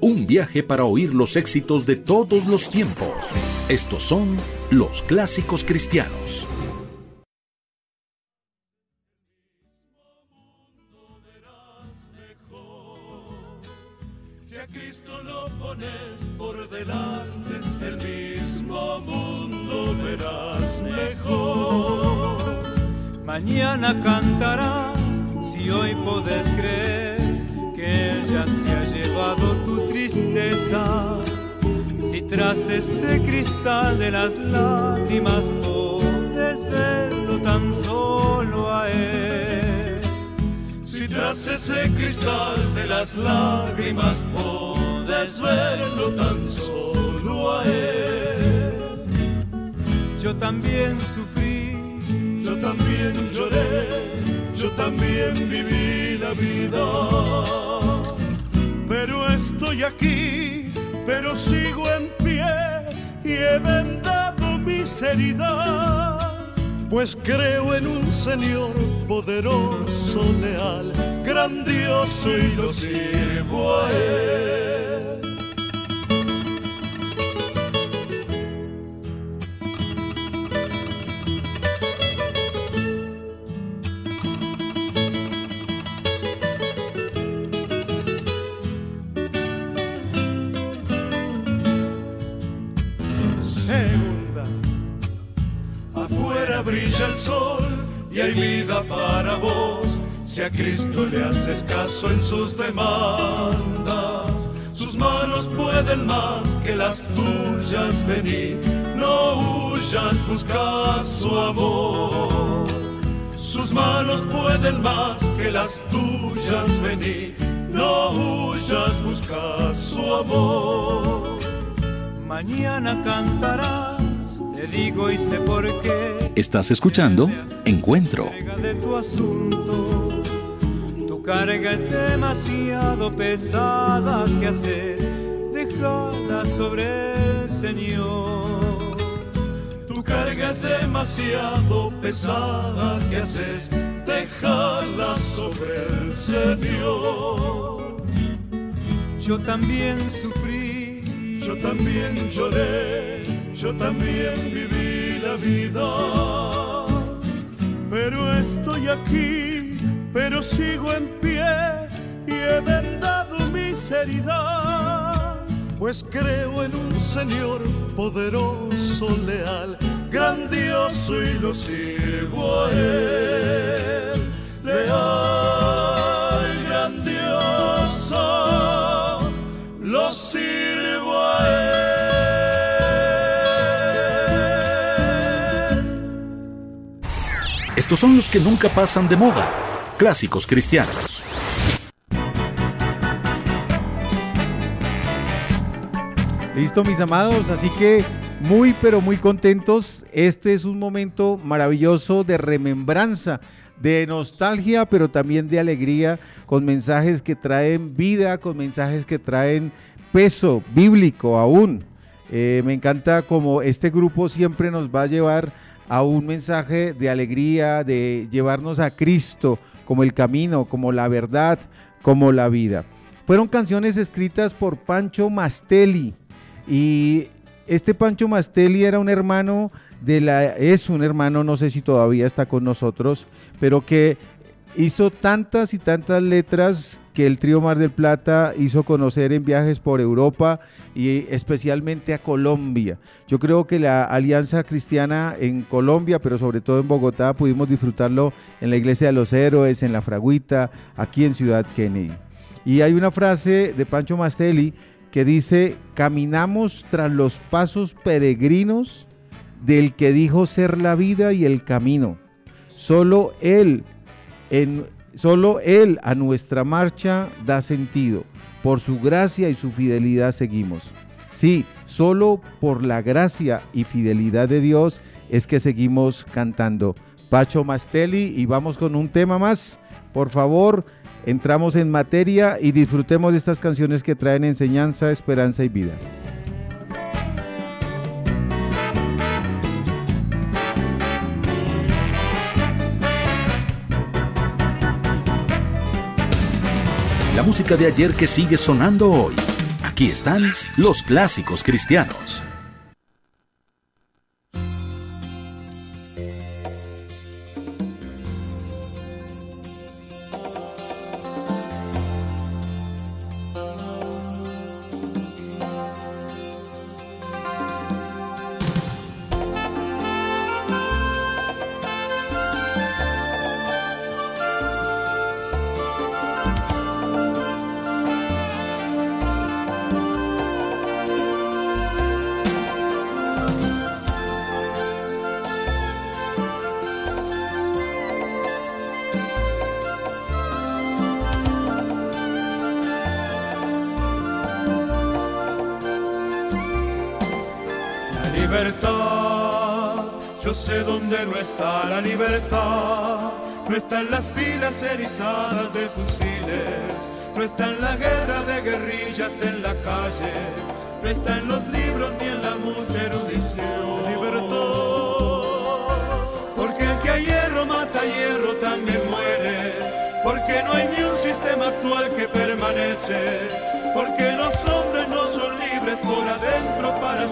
Un viaje para oír los éxitos de todos los tiempos. Estos son los clásicos cristianos. Si a Cristo lo pones por delante, el mismo mundo verás mejor. Mañana cantarás si hoy podés creer tu tristeza. Si tras ese cristal de las lágrimas puedes verlo tan solo a Él. Si tras ese cristal de las lágrimas puedes verlo tan solo a Él. Yo también sufrí, yo también lloré, yo también viví la vida. Pero estoy aquí, pero sigo en pie y he vendado mis heridas. Pues creo en un Señor poderoso, leal, grandioso y lo sirvo a Él. Segunda, afuera brilla el sol y hay vida para vos. Si a Cristo le haces caso en sus demandas, sus manos pueden más que las tuyas venir. No huyas, busca su amor. Sus manos pueden más que las tuyas venir. No huyas, busca su amor. Mañana cantarás, te digo y sé por qué. Estás escuchando Encuentro. de tu asunto. Tu carga es demasiado pesada que hacer, déjala sobre el Señor. Tu carga es demasiado pesada que haces, déjala sobre el Señor. Yo también sufrí, yo también lloré, yo también viví la vida. Pero estoy aquí, pero sigo en pie y he vendado mis heridas. Pues creo en un Señor poderoso, leal, grandioso y lo sirvo a Él. Leal, Estos son los que nunca pasan de moda. Clásicos cristianos. Listo, mis amados, así que muy pero muy contentos. Este es un momento maravilloso de remembranza, de nostalgia, pero también de alegría, con mensajes que traen vida, con mensajes que traen peso bíblico aún. Eh, me encanta como este grupo siempre nos va a llevar a un mensaje de alegría, de llevarnos a Cristo como el camino, como la verdad, como la vida. Fueron canciones escritas por Pancho Mastelli y este Pancho Mastelli era un hermano de la es un hermano, no sé si todavía está con nosotros, pero que hizo tantas y tantas letras que el trío Mar del Plata hizo conocer en viajes por Europa y especialmente a Colombia. Yo creo que la Alianza Cristiana en Colombia, pero sobre todo en Bogotá, pudimos disfrutarlo en la Iglesia de los Héroes, en La Fragüita, aquí en Ciudad Kennedy. Y hay una frase de Pancho Mastelli que dice, caminamos tras los pasos peregrinos del que dijo ser la vida y el camino. Solo Él, solo Él a nuestra marcha da sentido. Por su gracia y su fidelidad seguimos. Sí, solo por la gracia y fidelidad de Dios es que seguimos cantando. Pacho Mastelli y vamos con un tema más. Por favor, entramos en materia y disfrutemos de estas canciones que traen enseñanza, esperanza y vida. Música de ayer que sigue sonando hoy, Aquí están los clásicos cristianos.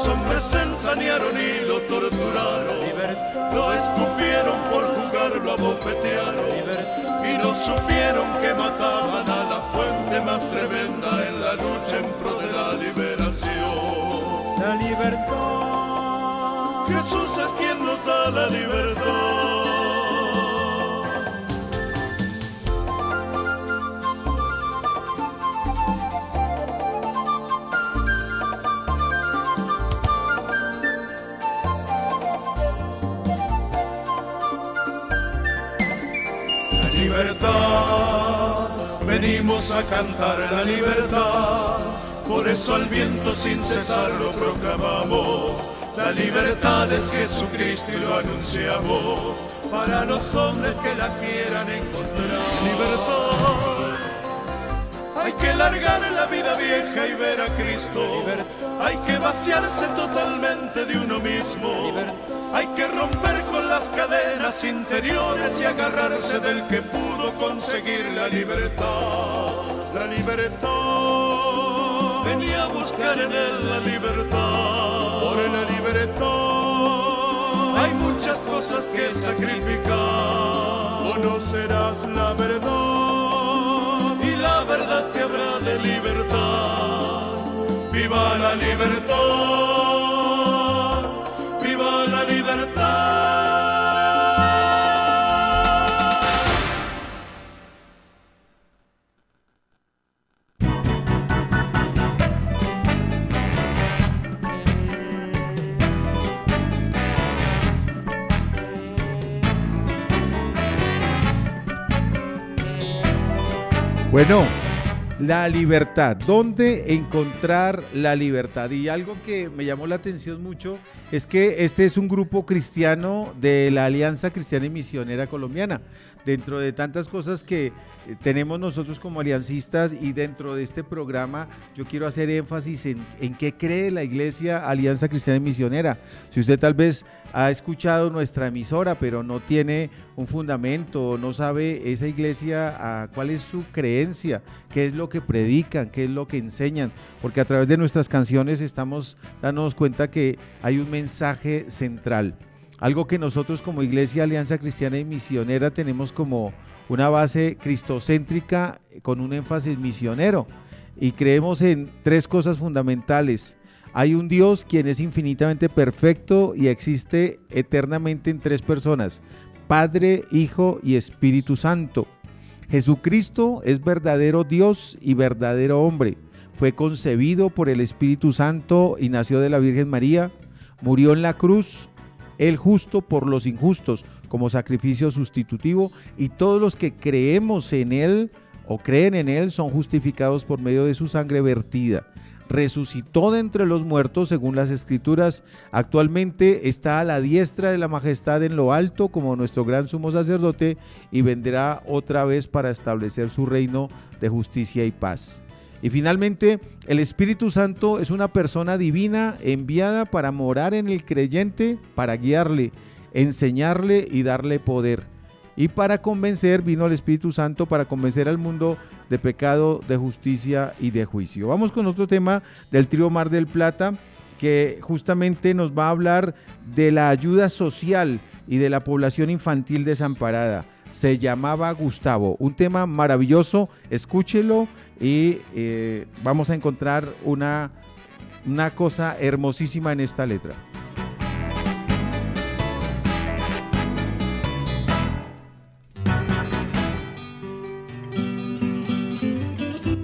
Los hombres ensañaron y lo torturaron. Lo escupieron por jugarlo a bofetearon. Y no supieron que mataban a la fuente más tremenda en la lucha en pro de la liberación. La libertad Jesús es quien nos da la libertad. Venimos a cantar la libertad, por eso al viento sin cesar lo proclamamos la libertad es Jesucristo y lo anunciamos para los hombres que la quieran encontrar. Libertad. Hay que largar la vida vieja y ver a Cristo. Hay que vaciarse totalmente interiores y agarrarse del que pudo conseguir la libertad. La libertad. Venía a buscar en él la libertad por la libertad. Hay muchas cosas que sacrificar. Conocerás la verdad y la verdad te habrá de libertad. Viva la libertad, Bueno, la libertad. ¿Dónde encontrar la libertad? Y algo que me llamó la atención mucho es que este es un grupo cristiano de la Alianza Cristiana y Misionera Colombiana. Dentro de tantas cosas que eh, tenemos nosotros como aliancistas y dentro de este programa yo quiero hacer énfasis en, en qué cree la Iglesia Alianza Cristiana y Misionera. Si usted tal vez ha escuchado nuestra emisora pero no tiene un fundamento, no sabe esa iglesia cuál es su creencia, qué es lo que predican, qué es lo que enseñan, porque a través de nuestras canciones estamos dándonos cuenta que hay un mensaje central. Algo que nosotros como Iglesia Alianza Cristiana y Misionera tenemos como una base cristocéntrica con un énfasis misionero. Y creemos en tres cosas fundamentales. Hay un Dios quien es infinitamente perfecto y existe eternamente en tres personas, Padre, Hijo y Espíritu Santo. Jesucristo es verdadero Dios y verdadero hombre. Fue concebido por el Espíritu Santo y nació de la Virgen María. Murió en la cruz, el justo por los injustos como sacrificio sustitutivo y todos los que creemos en Él o creen en Él son justificados por medio de su sangre vertida. resucitó de entre los muertos según las escrituras. Actualmente está a la diestra de la majestad en lo alto como nuestro gran sumo sacerdote y vendrá otra vez para establecer su reino de justicia y paz. Y finalmente, el Espíritu Santo es una persona divina enviada para morar en el creyente, para guiarle, enseñarle y darle poder. Y para convencer, vino el Espíritu Santo para convencer al mundo de pecado, de justicia y de juicio. Vamos con otro tema del trío Mar del Plata, que justamente nos va a hablar de la ayuda social y de la población infantil desamparada. Se llamaba Gustavo, un tema maravilloso, escúchelo y eh, vamos a encontrar una, una cosa hermosísima en esta letra.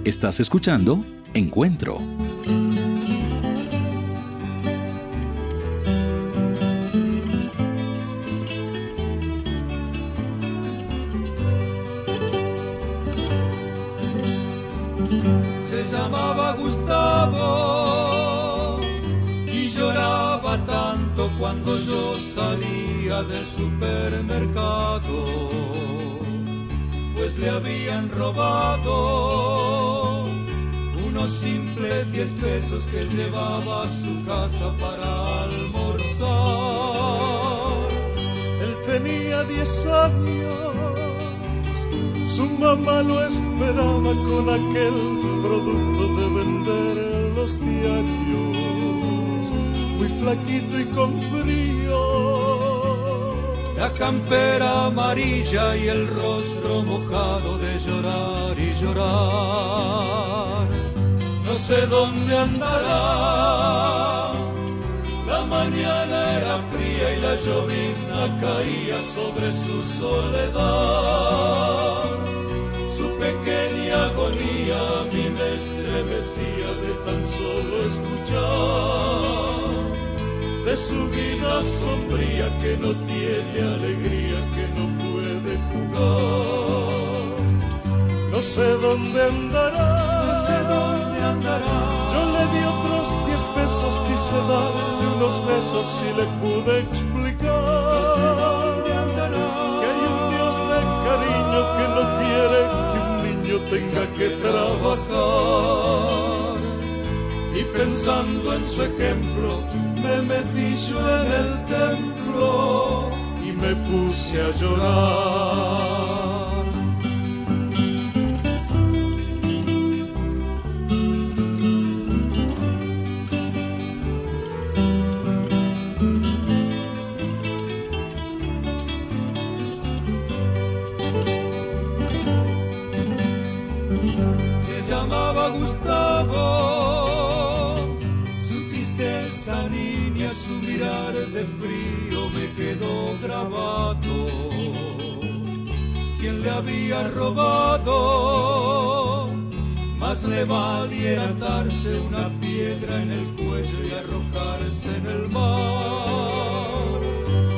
Estás escuchando Encuentro. Cuando yo salía del supermercado pues le habían robado unos simples diez pesos que él llevaba a su casa para almorzar. Él tenía diez años, su mamá lo esperaba con aquel producto de vender en los diarios, flaquito y con frío la campera amarilla y el rostro mojado de llorar y llorar. No sé dónde andará, la mañana era fría y la llovizna caía sobre su soledad. Su pequeña agonía a mí me estremecía de tan solo escuchar de su vida sombría que no tiene alegría, que no puede jugar. No sé dónde andará, no sé dónde andará. Yo le di otros diez pesos, quise darle unos besos y le pude explicar. No sé dónde andará. Que hay un Dios de cariño que no quiere que un niño tenga que trabajar. Y pensando en su ejemplo, me metí yo en el templo y me puse a llorar. Grabado. Quien le había robado, más le valía atarse una piedra en el cuello y arrojarse en el mar.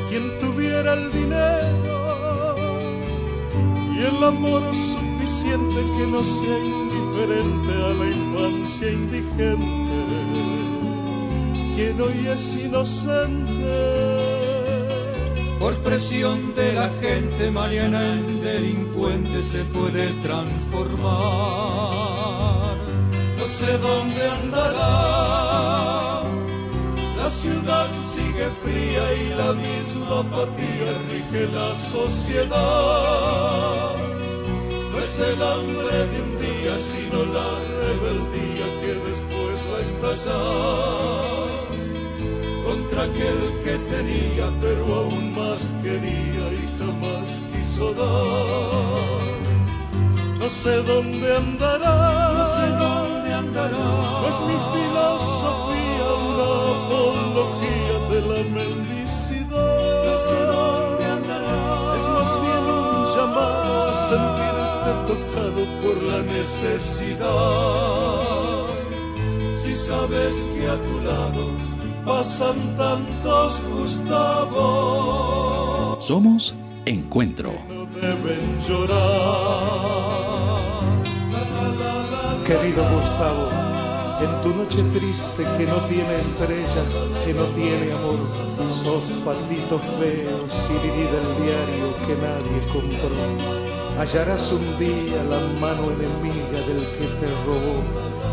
Quien tuviera el dinero y el amor suficiente que no sea indiferente a la infancia indigente quien hoy es inocente. Por presión de la gente, mañana en delincuente se puede transformar. No sé dónde andará. La ciudad sigue fría y la misma apatía rige la sociedad. No es el hambre de un día, sino la rebeldía que después va a estallar contra aquel que tenía, pero aún más quería y jamás quiso dar. No sé dónde andará, no sé dónde andará. No es mi filosofía una apología de la mendicidad. No sé dónde andará. Es más bien un llamado a sentirte tocado por la necesidad. Si sabes que a tu lado pasan tantos Gustavo. Somos Encuentro. No deben llorar. Querido Gustavo, en tu noche triste que no tiene estrellas, que no tiene amor, sos patito feo, sirirí del diario que nadie compró. Hallarás un día la mano enemiga del que te robó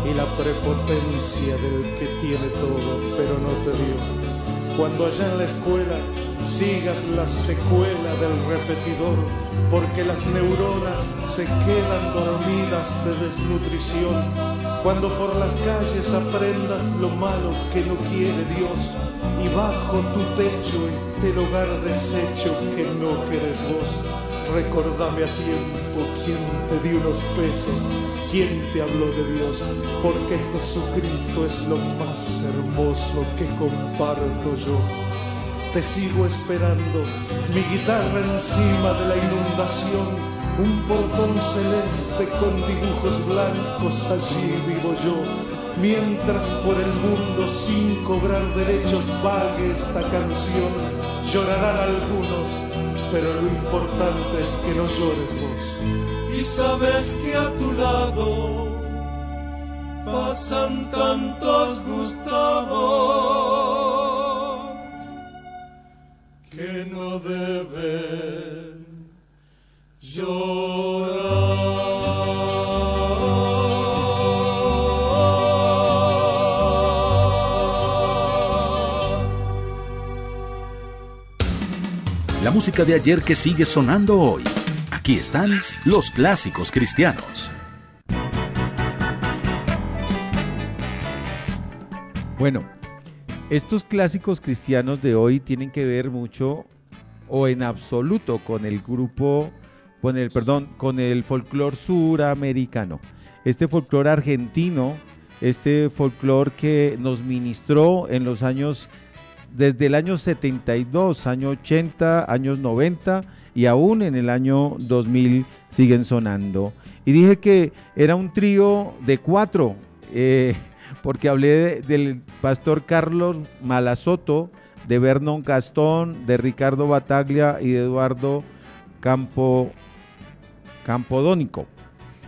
y la prepotencia del que tiene todo, pero no te dio. Cuando allá en la escuela sigas la secuela del repetidor, porque las neuronas se quedan dormidas de desnutrición cuando por las calles aprendas lo malo que no quiere Dios y bajo tu techo esté el hogar deshecho que no quieres vos. Recordame a tiempo quién te dio unos pesos, quién te habló de Dios, porque Jesucristo es lo más hermoso que comparto yo. Te sigo esperando, mi guitarra encima de la inundación un portón celeste con dibujos blancos, allí vivo yo, mientras por el mundo sin cobrar derechos vague esta canción, llorarán algunos, pero lo importante es que no llores vos. Y sabes que a tu lado pasan tantos Gustavos que no deben la música de ayer que sigue sonando hoy. Aquí están los clásicos cristianos. Bueno, estos clásicos cristianos de hoy tienen que ver mucho o en absoluto con el grupo con el, perdón, con el folclore suramericano. Este folclore argentino, este folclore que nos ministró en los años, desde el año 72, año 80, años 90 y aún en el año 2000 siguen sonando. Y dije que era un trío de cuatro, eh, porque hablé del pastor Carlos Malasoto, de Vernon Castón, de Ricardo Bataglia y de Eduardo Campo Campodónico.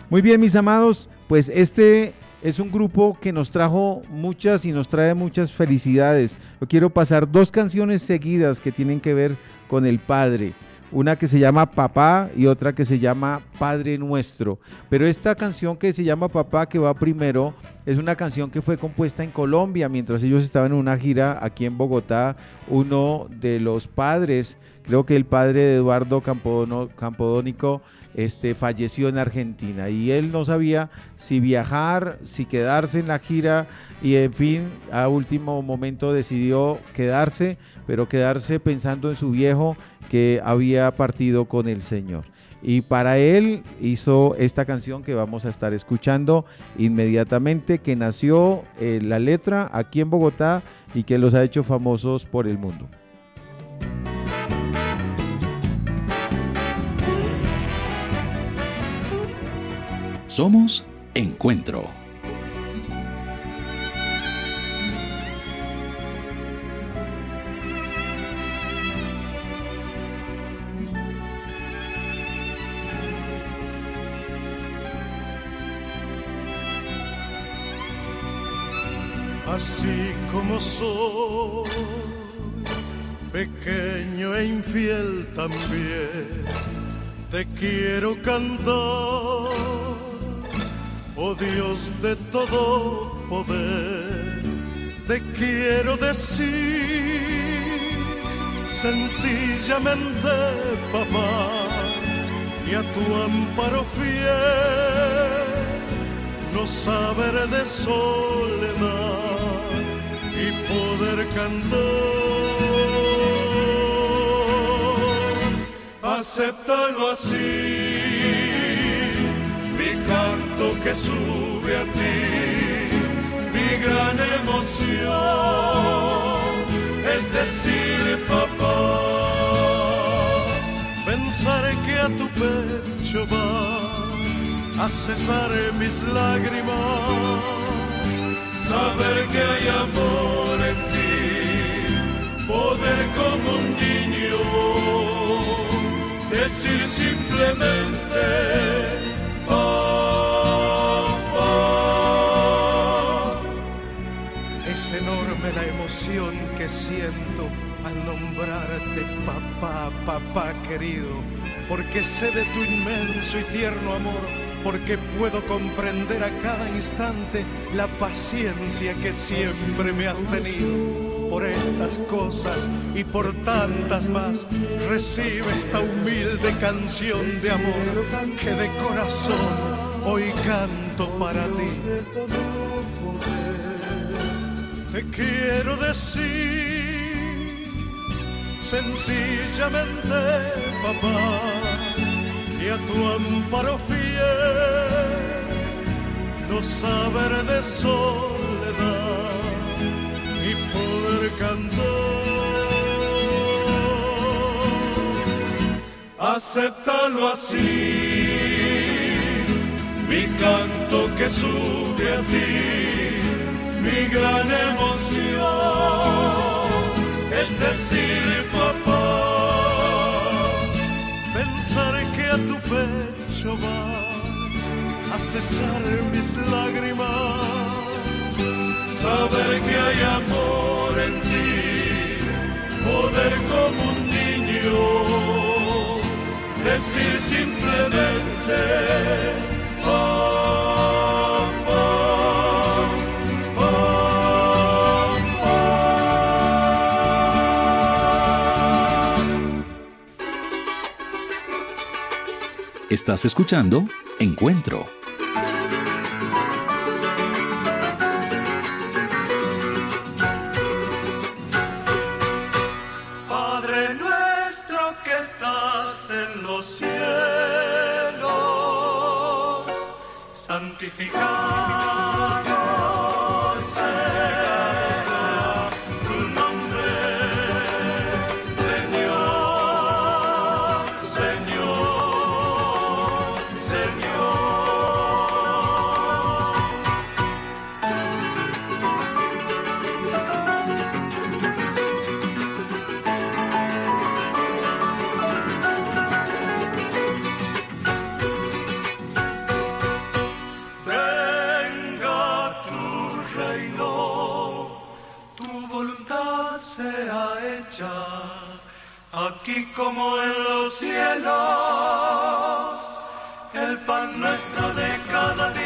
Muy bien, mis amados, pues este es un grupo que nos trajo muchas y nos trae muchas felicidades. Yo quiero pasar dos canciones seguidas que tienen que ver con el Padre. Una que se llama Papá y otra que se llama Padre Nuestro. Pero esta canción que se llama Papá, que va primero, es una canción que fue compuesta en Colombia mientras ellos estaban en una gira aquí en Bogotá. Uno de los padres, creo que el padre de Eduardo Campodónico, este, falleció en Argentina y él no sabía si viajar, si quedarse en la gira y en fin, a último momento decidió quedarse, pero quedarse pensando en su viejo que había partido con el Señor. Y para él hizo esta canción que vamos a estar escuchando inmediatamente, que nació eh, la letra aquí en Bogotá y que los ha hecho famosos por el mundo. Somos Encuentro. Así como soy, pequeño e infiel también, te quiero cantar oh Dios de todo poder, te quiero decir sencillamente, papá, y a tu amparo fiel, no saber de soledad y poder cantar. Acéptalo así que sube a ti, mi gran emoción es decir, papá, pensar que a tu pecho va a cesar mis lágrimas, saber que hay amor en ti, poder como un niño decir simplemente que siento al nombrarte papá, papá querido, porque sé de tu inmenso y tierno amor, porque puedo comprender a cada instante la paciencia que siempre me has tenido. Por estas cosas y por tantas más, recibe esta humilde canción de amor que de corazón hoy canto para ti. Te quiero decir sencillamente, papá, y a tu amparo fiel, no saber de soledad y poder cantar. Acéptalo así, mi canto que sube a ti, mi gran emoción es decir, papá, pensar que a tu pecho va a cesar mis lágrimas, saber que hay amor en ti, poder como un niño, decir simplemente, Estás escuchando Encuentro. Padre nuestro que estás en los cielos, santificado aquí como en los cielos. El pan nuestro de cada día,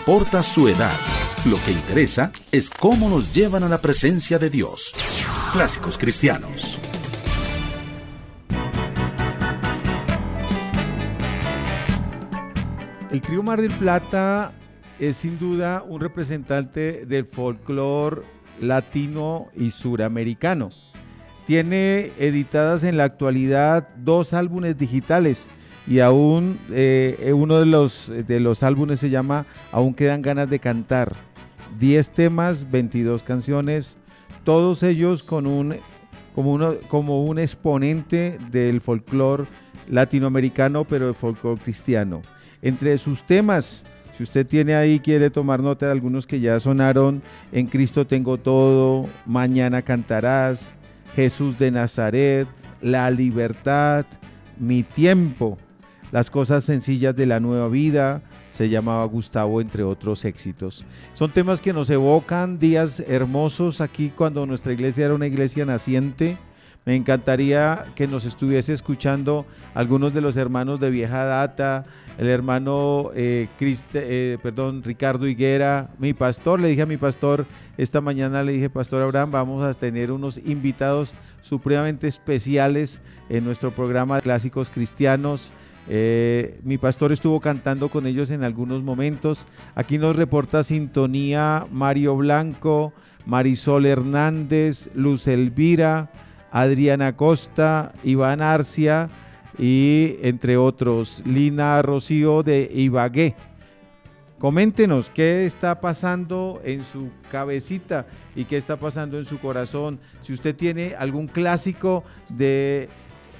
importa su edad, lo que interesa es cómo nos llevan a la presencia de Dios. Clásicos cristianos. El trío Mar del Plata es sin duda un representante del folclore latino y suramericano. Tiene editadas en la actualidad dos álbumes digitales y aún eh, uno de los, de los álbumes se llama Aún quedan ganas de cantar. 10 temas, 22 canciones, todos ellos con un, como, uno, como un exponente del folclore latinoamericano, pero el folclore cristiano. Entre sus temas, si usted tiene ahí, quiere tomar nota de algunos que ya sonaron, En Cristo tengo todo, Mañana cantarás, Jesús de Nazaret, La libertad, Mi tiempo, Las cosas sencillas de la nueva vida, se llamaba Gustavo, entre otros éxitos. Son temas que nos evocan días hermosos aquí cuando nuestra iglesia era una iglesia naciente, Me encantaría que nos estuviese escuchando algunos de los hermanos de vieja data, el hermano eh, eh, perdón, Ricardo Higuera, mi pastor, le dije a mi pastor, esta mañana le dije, Pastor Abraham, vamos a tener unos invitados supremamente especiales en nuestro programa de Clásicos Cristianos. Eh, mi pastor estuvo cantando con ellos en algunos momentos. Aquí nos reporta sintonía Mario Blanco, Marisol Hernández, Luz Elvira, Adriana Costa, Iván Arcia y entre otros, Lina Rocío de Ibagué. Coméntenos qué está pasando en su cabecita y qué está pasando en su corazón. Si usted tiene algún clásico de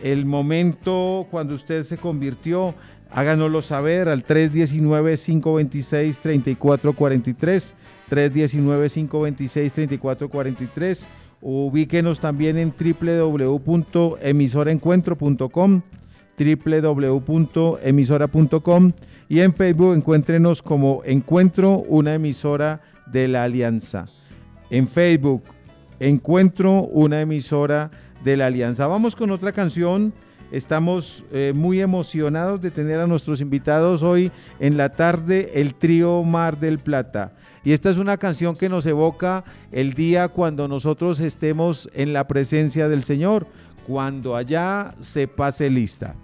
el momento cuando usted se convirtió, háganoslo saber al 319-526-3443, 319-526-3443. Ubíquenos también en www.emisoraencuentro.com www.emisora.com y en Facebook encuéntrenos como Encuentro, una emisora de la Alianza. En Facebook, Encuentro, una emisora de la Alianza. Vamos con otra canción. Estamos eh, muy emocionados de tener a nuestros invitados hoy en la tarde, el trío Mar del Plata. Y esta es una canción que nos evoca el día cuando nosotros estemos en la presencia del Señor, cuando allá se pase lista.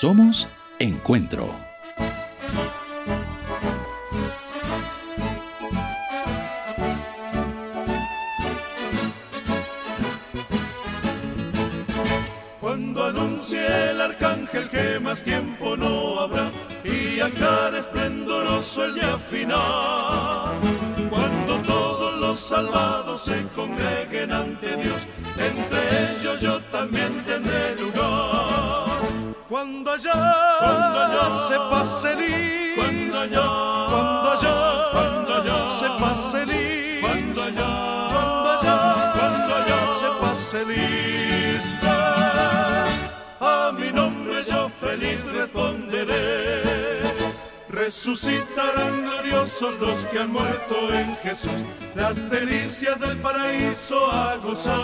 Somos Encuentro. Cuando anuncie el arcángel que más tiempo no habrá y aclara esplendoroso el día final. Cuando todos los salvados se congreguen ante Dios, entre ellos se pase lista, cuando allá, cuando allá, cuando allá se pase lista, cuando allá, cuando allá, cuando allá se pase lista, a mi nombre yo feliz responderé. Resucitarán gloriosos los que han muerto en Jesús, las delicias del paraíso a gozar.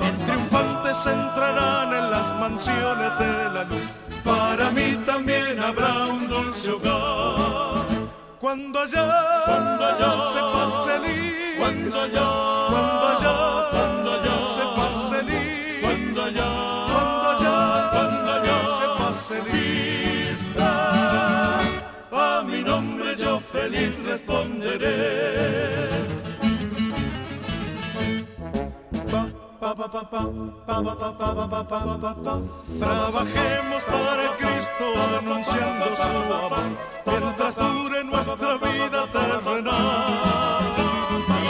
En triunfantes entrarán en las mansiones de la luz, habrá un dulce hogar. Cuando allá, cuando allá se pase lista, cuando allá, cuando allá, cuando allá se pase lista, cuando allá, cuando allá, cuando allá se pase lista mi nombre yo feliz responderé. Trabajemos para Cristo anunciando su amor, mientras dure nuestra vida terrenal.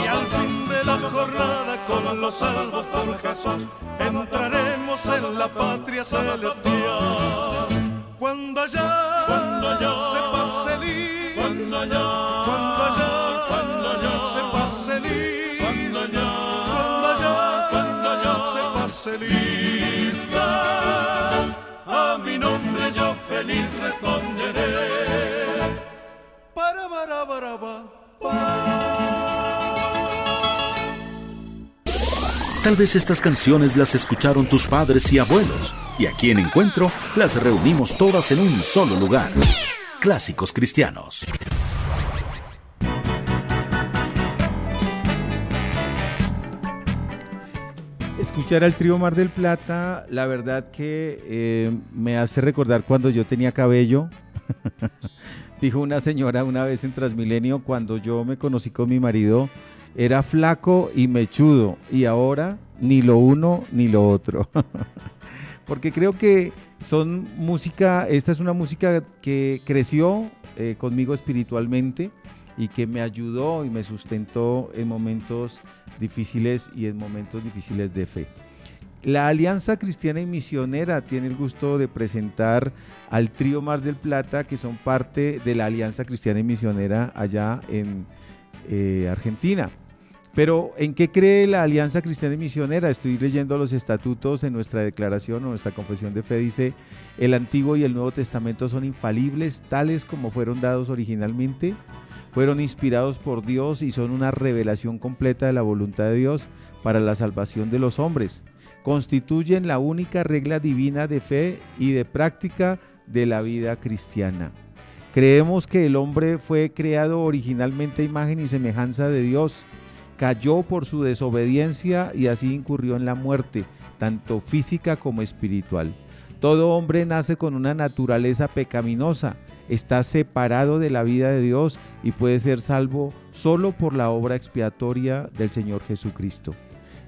Y al fin de la jornada con los salvos por Jesús, entraremos en la patria celestial. Cuando allá, cuando allá se pase lista, cuando allá, cuando allá, cuando allá se pase lista, cuando allá, allá, cuando allá se pase lista, a mi nombre yo feliz responderé. Para, para, para, para. Tal vez estas canciones las escucharon tus padres y abuelos, y aquí en Encuentro las reunimos todas en un solo lugar. Clásicos cristianos. Escuchar al trío Mar del Plata, la verdad que eh, me hace recordar cuando yo tenía cabello. Dijo una señora una vez en Transmilenio, cuando yo me conocí con mi marido, era flaco y mechudo y ahora ni lo uno ni lo otro. Porque creo que son música, esta es una música que creció eh, conmigo espiritualmente y que me ayudó y me sustentó en momentos difíciles y en momentos difíciles de fe. La Alianza Cristiana y Misionera tiene el gusto de presentar al trío Mar del Plata, que son parte de la Alianza Cristiana y Misionera allá en eh, Argentina. Pero ¿en qué cree la Alianza Cristiana y Misionera? Estoy leyendo los estatutos en nuestra declaración o nuestra confesión de fe. Dice, el Antiguo y el Nuevo Testamento son infalibles, tales como fueron dados originalmente. Fueron inspirados por Dios y son una revelación completa de la voluntad de Dios para la salvación de los hombres. Constituyen la única regla divina de fe y de práctica de la vida cristiana. Creemos que el hombre fue creado originalmente imagen y semejanza de Dios cayó por su desobediencia y así incurrió en la muerte, tanto física como espiritual. Todo hombre nace con una naturaleza pecaminosa, está separado de la vida de Dios y puede ser salvo solo por la obra expiatoria del Señor Jesucristo.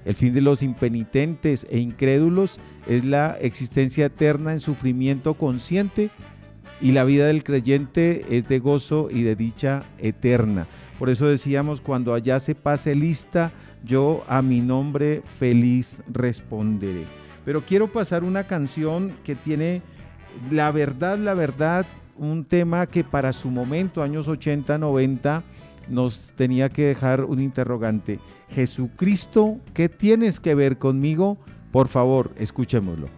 El fin de los impenitentes e incrédulos es la existencia eterna en sufrimiento consciente y la vida del creyente es de gozo y de dicha eterna. Por eso decíamos, cuando allá se pase lista, yo a mi nombre feliz responderé. Pero quiero pasar una canción que tiene, la verdad, la verdad, un tema que para su momento, años 80, 90, nos tenía que dejar un interrogante. Jesucristo, ¿qué tienes que ver conmigo? Por favor, escuchémoslo.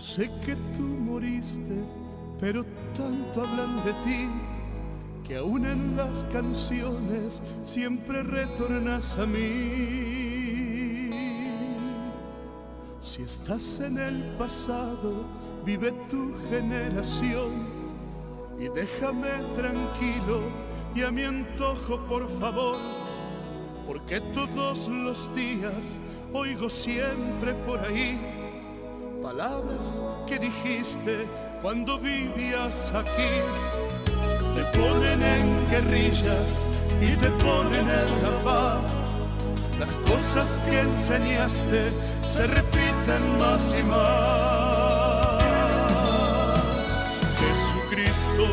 Sé que tú moriste, pero tanto hablan de ti que aún en las canciones siempre retornas a mí. Si estás en el pasado, vive tu generación y déjame tranquilo y a mi antojo, por favor, porque todos los días oigo siempre por ahí palabras que dijiste cuando vivías aquí. Te ponen en guerrillas y te ponen en la paz. Las cosas que enseñaste se repiten más y más. Jesucristo,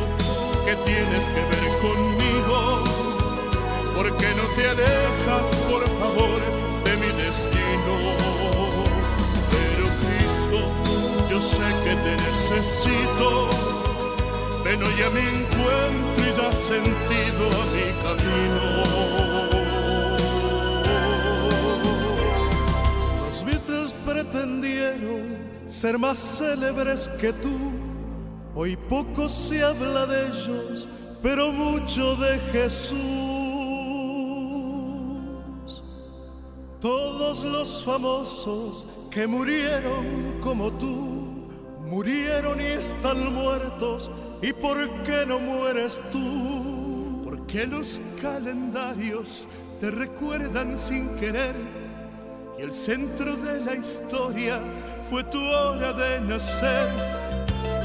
¿qué tienes que ver conmigo? ¿Por qué no te alejas, por favor, necesito. Ven hoy a mi encuentro y da sentido a mi camino. Los Beatles pretendieron ser más célebres que tú. Hoy poco se habla de ellos, pero mucho de Jesús. Todos los famosos que murieron como tú, murieron y están muertos. ¿Y por qué no mueres tú? Porque los calendarios te recuerdan sin querer y el centro de la historia fue tu hora de nacer.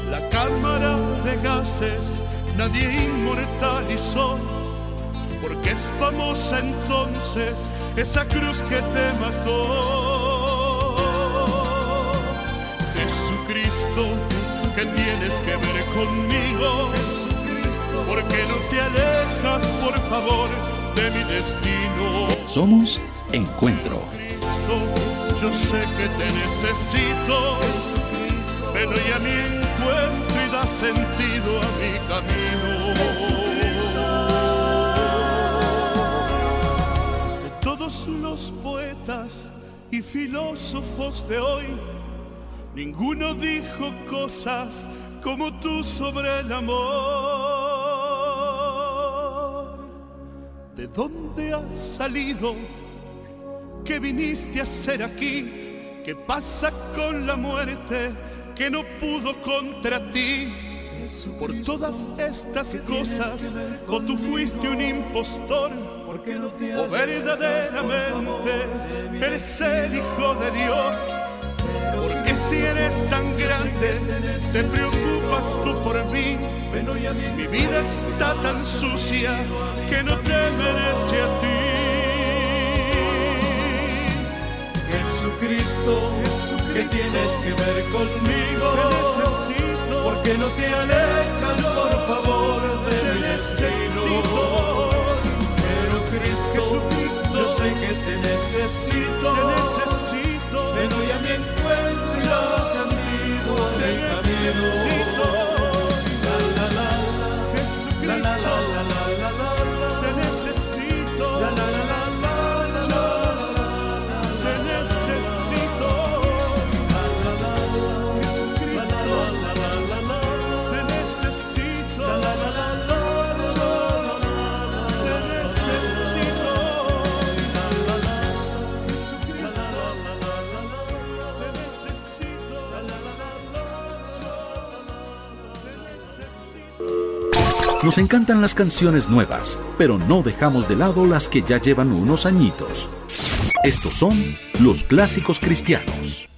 La cámara de gases nadie inmortalizó, porque es famosa entonces esa cruz que te mató. Que tienes que ver conmigo. Jesucristo, porque no te alejas, por favor, de mi destino. Somos Encuentro. yo sé que te necesito. pero ya mi encuentro y da sentido a mi camino. De todos los poetas y filósofos de hoy, Ninguno dijo cosas como tú sobre el amor. ¿De dónde has salido? ¿Qué viniste a hacer aquí? ¿Qué pasa con la muerte que no pudo contra ti? Por todas estas cosas, o tú fuiste un impostor, o verdaderamente eres el Hijo de Dios porque si eres tan grande, te preocupas tú por mí. Mi vida está tan sucia que no te merece a ti. Jesucristo, que tienes que ver conmigo? necesito, porque no te alejas, por favor, de mi destino. Pero Cristo, yo sé que te necesito necesito. Nos encantan las canciones nuevas, pero no dejamos de lado las que ya llevan unos añitos. Estos son los clásicos cristianos.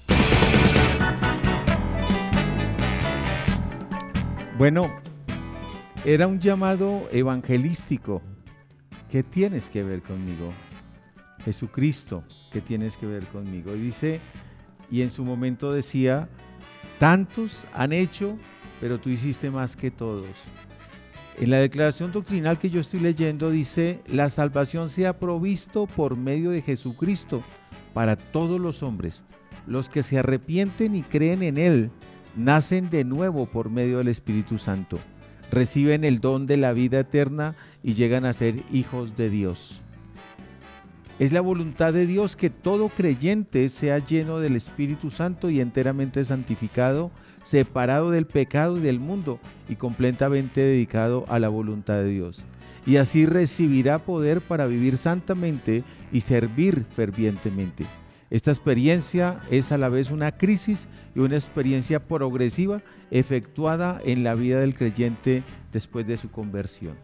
Bueno, era un llamado evangelístico. ¿Qué tienes que ver conmigo? Jesucristo, ¿qué tienes que ver conmigo? Y dice, y en su momento decía, tantos han hecho, pero tú hiciste más que todos. En la declaración doctrinal que yo estoy leyendo dice, la salvación se ha provisto por medio de Jesucristo para todos los hombres. Los que se arrepienten y creen en Él nacen de nuevo por medio del Espíritu Santo, reciben el don de la vida eterna y llegan a ser hijos de Dios. Es la voluntad de Dios que todo creyente sea lleno del Espíritu Santo y enteramente santificado separado del pecado y del mundo y completamente dedicado a la voluntad de Dios. Y así recibirá poder para vivir santamente y servir fervientemente. Esta experiencia es a la vez una crisis y una experiencia progresiva efectuada en la vida del creyente después de su conversión.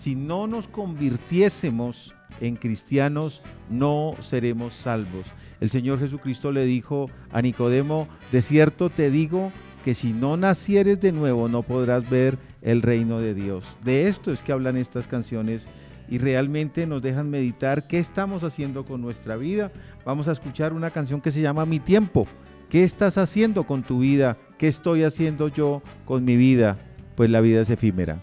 Si no nos convirtiésemos en cristianos, no seremos salvos. El Señor Jesucristo le dijo a Nicodemo, de cierto te digo que si no nacieres de nuevo no podrás ver el reino de Dios. De esto es que hablan estas canciones y realmente nos dejan meditar qué estamos haciendo con nuestra vida. Vamos a escuchar una canción que se llama Mi tiempo. ¿Qué estás haciendo con tu vida? ¿Qué estoy haciendo yo con mi vida? Pues la vida es efímera.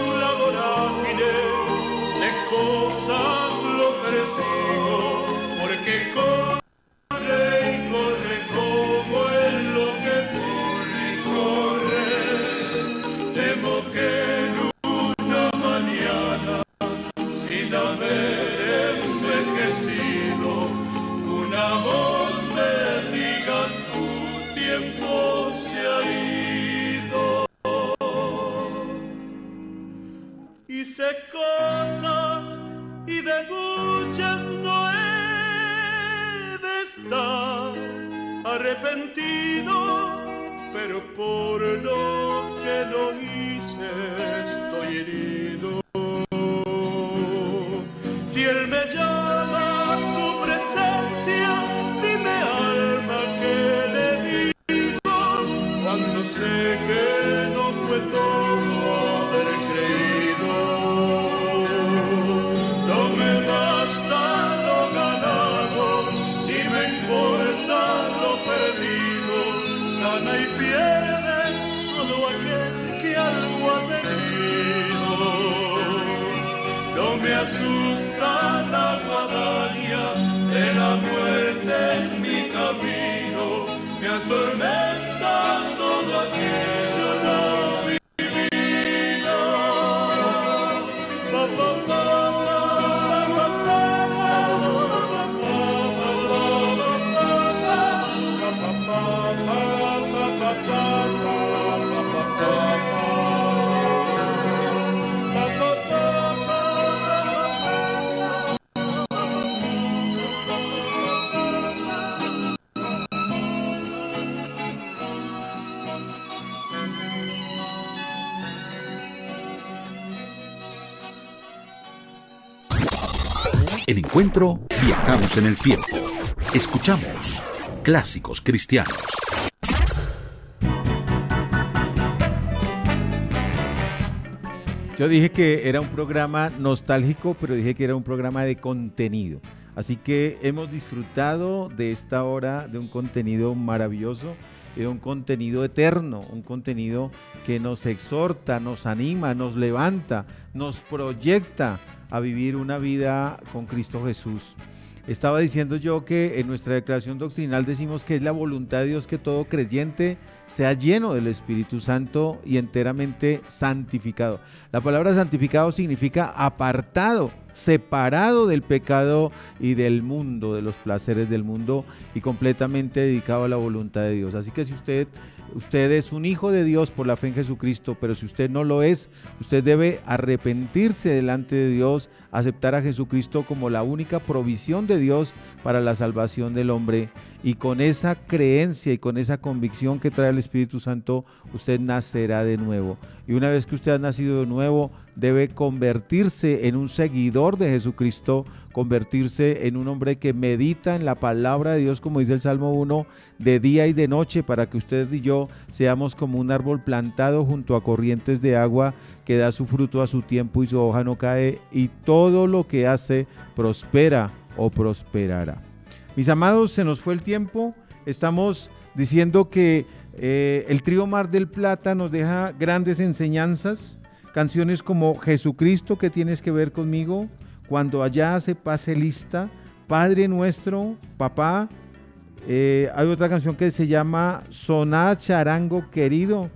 asusta la guadaña de la muerte en mi camino, me atormenta. Encuentro Viajamos en el Tiempo. Escuchamos Clásicos Cristianos. Yo dije que era un programa nostálgico, pero dije que era un programa de contenido. Así que hemos disfrutado de esta hora de un contenido maravilloso de un contenido eterno, un contenido que nos exhorta, nos anima, nos levanta, nos proyecta a vivir una vida con Cristo Jesús. Estaba diciendo yo que en nuestra declaración doctrinal decimos que es la voluntad de Dios que todo creyente sea lleno del Espíritu Santo y enteramente santificado. La palabra santificado significa apartado, separado del pecado y del mundo, de los placeres del mundo y completamente dedicado a la voluntad de Dios. Así que si usted Usted es un hijo de Dios por la fe en Jesucristo, pero si usted no lo es, usted debe arrepentirse delante de Dios, aceptar a Jesucristo como la única provisión de Dios para la salvación del hombre. Y con esa creencia y con esa convicción que trae el Espíritu Santo, usted nacerá de nuevo. Y una vez que usted ha nacido de nuevo, debe convertirse en un seguidor de Jesucristo, convertirse en un hombre que medita en la palabra de Dios, como dice el Salmo 1, de día y de noche, para que usted y yo seamos como un árbol plantado junto a corrientes de agua que da su fruto a su tiempo y su hoja no cae, y todo lo que hace prospera o prosperará. Mis amados, se nos fue el tiempo. Estamos diciendo que eh, el trío Mar del Plata nos deja grandes enseñanzas. Canciones como Jesucristo, que tienes que ver conmigo? Cuando allá se pase lista. Padre nuestro, papá. Eh, hay otra canción que se llama Soná Charango Querido.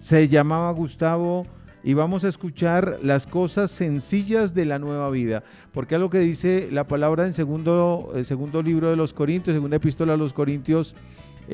Se llamaba Gustavo y vamos a escuchar las cosas sencillas de la nueva vida, porque es lo que dice la palabra en segundo, el segundo libro de los Corintios, segunda epístola a los Corintios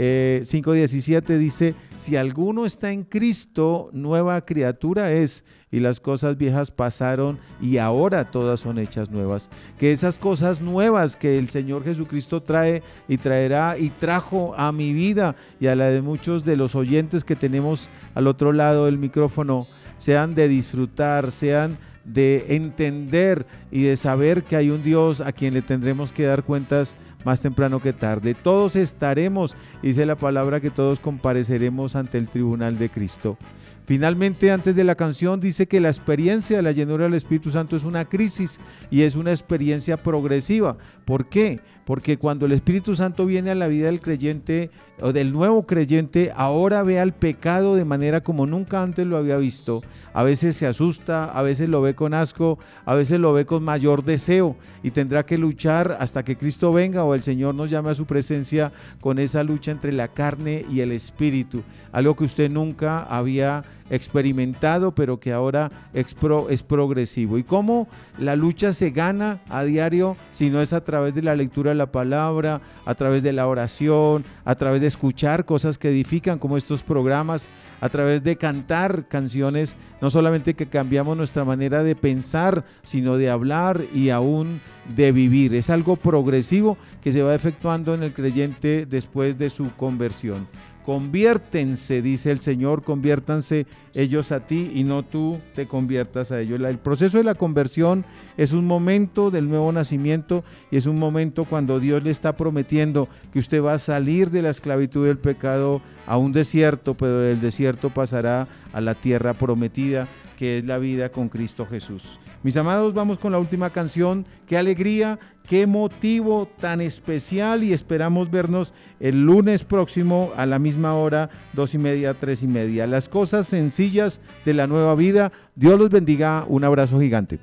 eh, 5.17 dice, si alguno está en Cristo, nueva criatura es, y las cosas viejas pasaron y ahora todas son hechas nuevas. Que esas cosas nuevas que el Señor Jesucristo trae y traerá y trajo a mi vida y a la de muchos de los oyentes que tenemos al otro lado del micrófono, sean de disfrutar, sean de entender y de saber que hay un Dios a quien le tendremos que dar cuentas más temprano que tarde. Todos estaremos, dice la palabra, que todos compareceremos ante el tribunal de Cristo. Finalmente, antes de la canción, dice que la experiencia de la llenura del Espíritu Santo es una crisis y es una experiencia progresiva. ¿Por qué? Porque cuando el Espíritu Santo viene a la vida del creyente o del nuevo creyente, ahora ve al pecado de manera como nunca antes lo había visto. A veces se asusta, a veces lo ve con asco, a veces lo ve con mayor deseo y tendrá que luchar hasta que Cristo venga o el Señor nos llame a su presencia con esa lucha entre la carne y el espíritu. Algo que usted nunca había experimentado, pero que ahora es, es progresivo. ¿Y cómo la lucha se gana a diario si no es a través de la lectura de la palabra, a través de la oración, a través de escuchar cosas que edifican como estos programas, a través de cantar canciones, no solamente que cambiamos nuestra manera de pensar, sino de hablar y aún de vivir. Es algo progresivo que se va efectuando en el creyente después de su conversión. Conviértense, dice el Señor, conviértanse ellos a ti y no tú te conviertas a ellos. El proceso de la conversión es un momento del nuevo nacimiento y es un momento cuando Dios le está prometiendo que usted va a salir de la esclavitud del pecado a un desierto, pero del desierto pasará a la tierra prometida, que es la vida con Cristo Jesús. Mis amados, vamos con la última canción. Qué alegría, qué motivo tan especial y esperamos vernos el lunes próximo a la misma hora, dos y media, tres y media. Las cosas sencillas de la nueva vida. Dios los bendiga. Un abrazo gigante.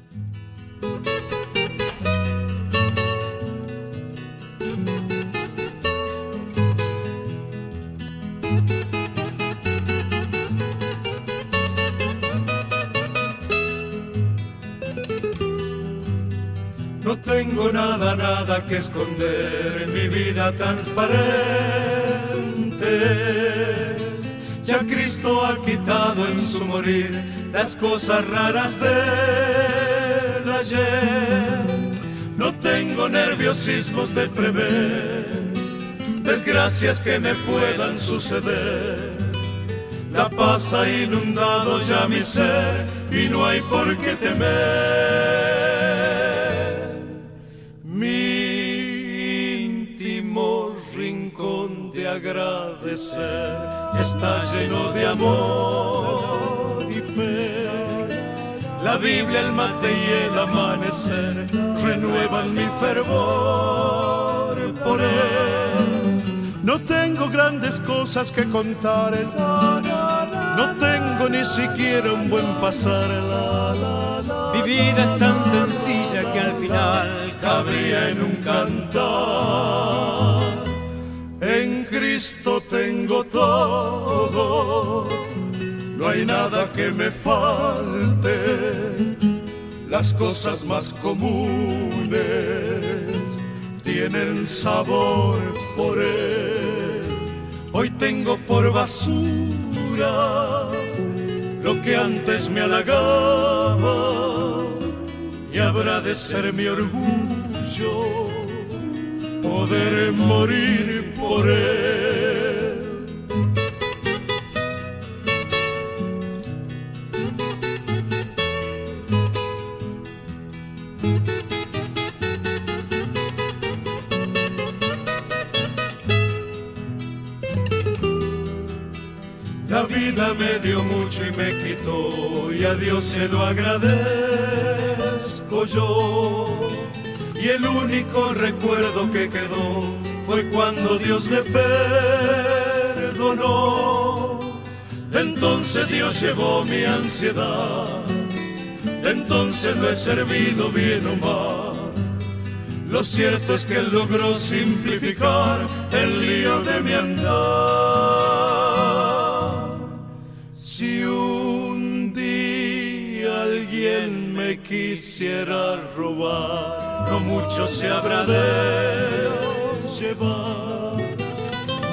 Nada que esconder en mi vida transparente. Ya Cristo ha quitado en su morir las cosas raras del ayer. No tengo nerviosismos de prever desgracias que me puedan suceder. La paz ha inundado ya mi ser y no hay por qué temer. Agradecer está lleno de amor y fe. La Biblia, el mate y el amanecer renuevan mi fervor por él. No tengo grandes cosas que contar, no tengo ni siquiera un buen pasar. Mi vida es tan sencilla que al final cabría en un cantar. Cristo tengo todo, no hay nada que me falte. Las cosas más comunes tienen sabor por él. Hoy tengo por basura lo que antes me halagaba y habrá de ser mi orgullo poder morir por él. Me dio mucho y me quitó y a Dios se lo agradezco yo y el único recuerdo que quedó fue cuando Dios me perdonó. Entonces Dios llevó mi ansiedad, entonces lo he servido bien o mal. Lo cierto es que logró simplificar el lío de mi andar. Si un día alguien me quisiera robar, no mucho se habrá de llevar.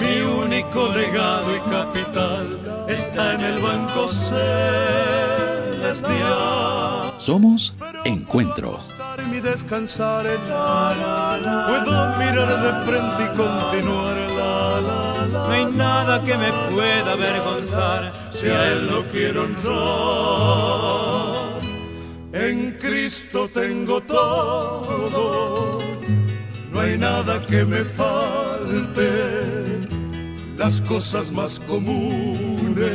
Mi único legado y capital está en el banco celestial. Somos Encuentro. Puedo mirar de frente y continuar. No hay nada que me pueda avergonzar si a él lo quiero honrar. En Cristo tengo todo, no hay nada que me falte. Las cosas más comunes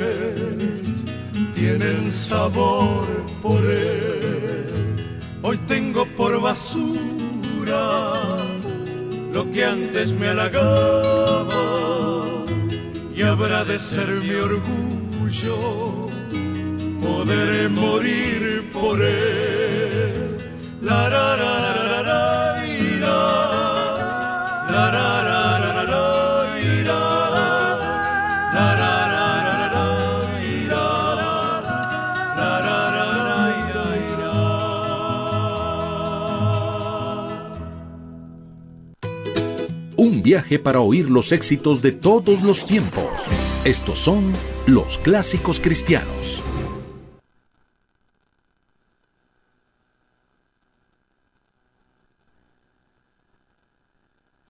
tienen sabor por él. Hoy tengo por basura lo que antes me halagaba y habrá de ser mi orgullo poder morir por él. La, la, la, la, ira, la, la, la, la, la, viaje para oír los éxitos de todos los tiempos. Estos son los clásicos cristianos.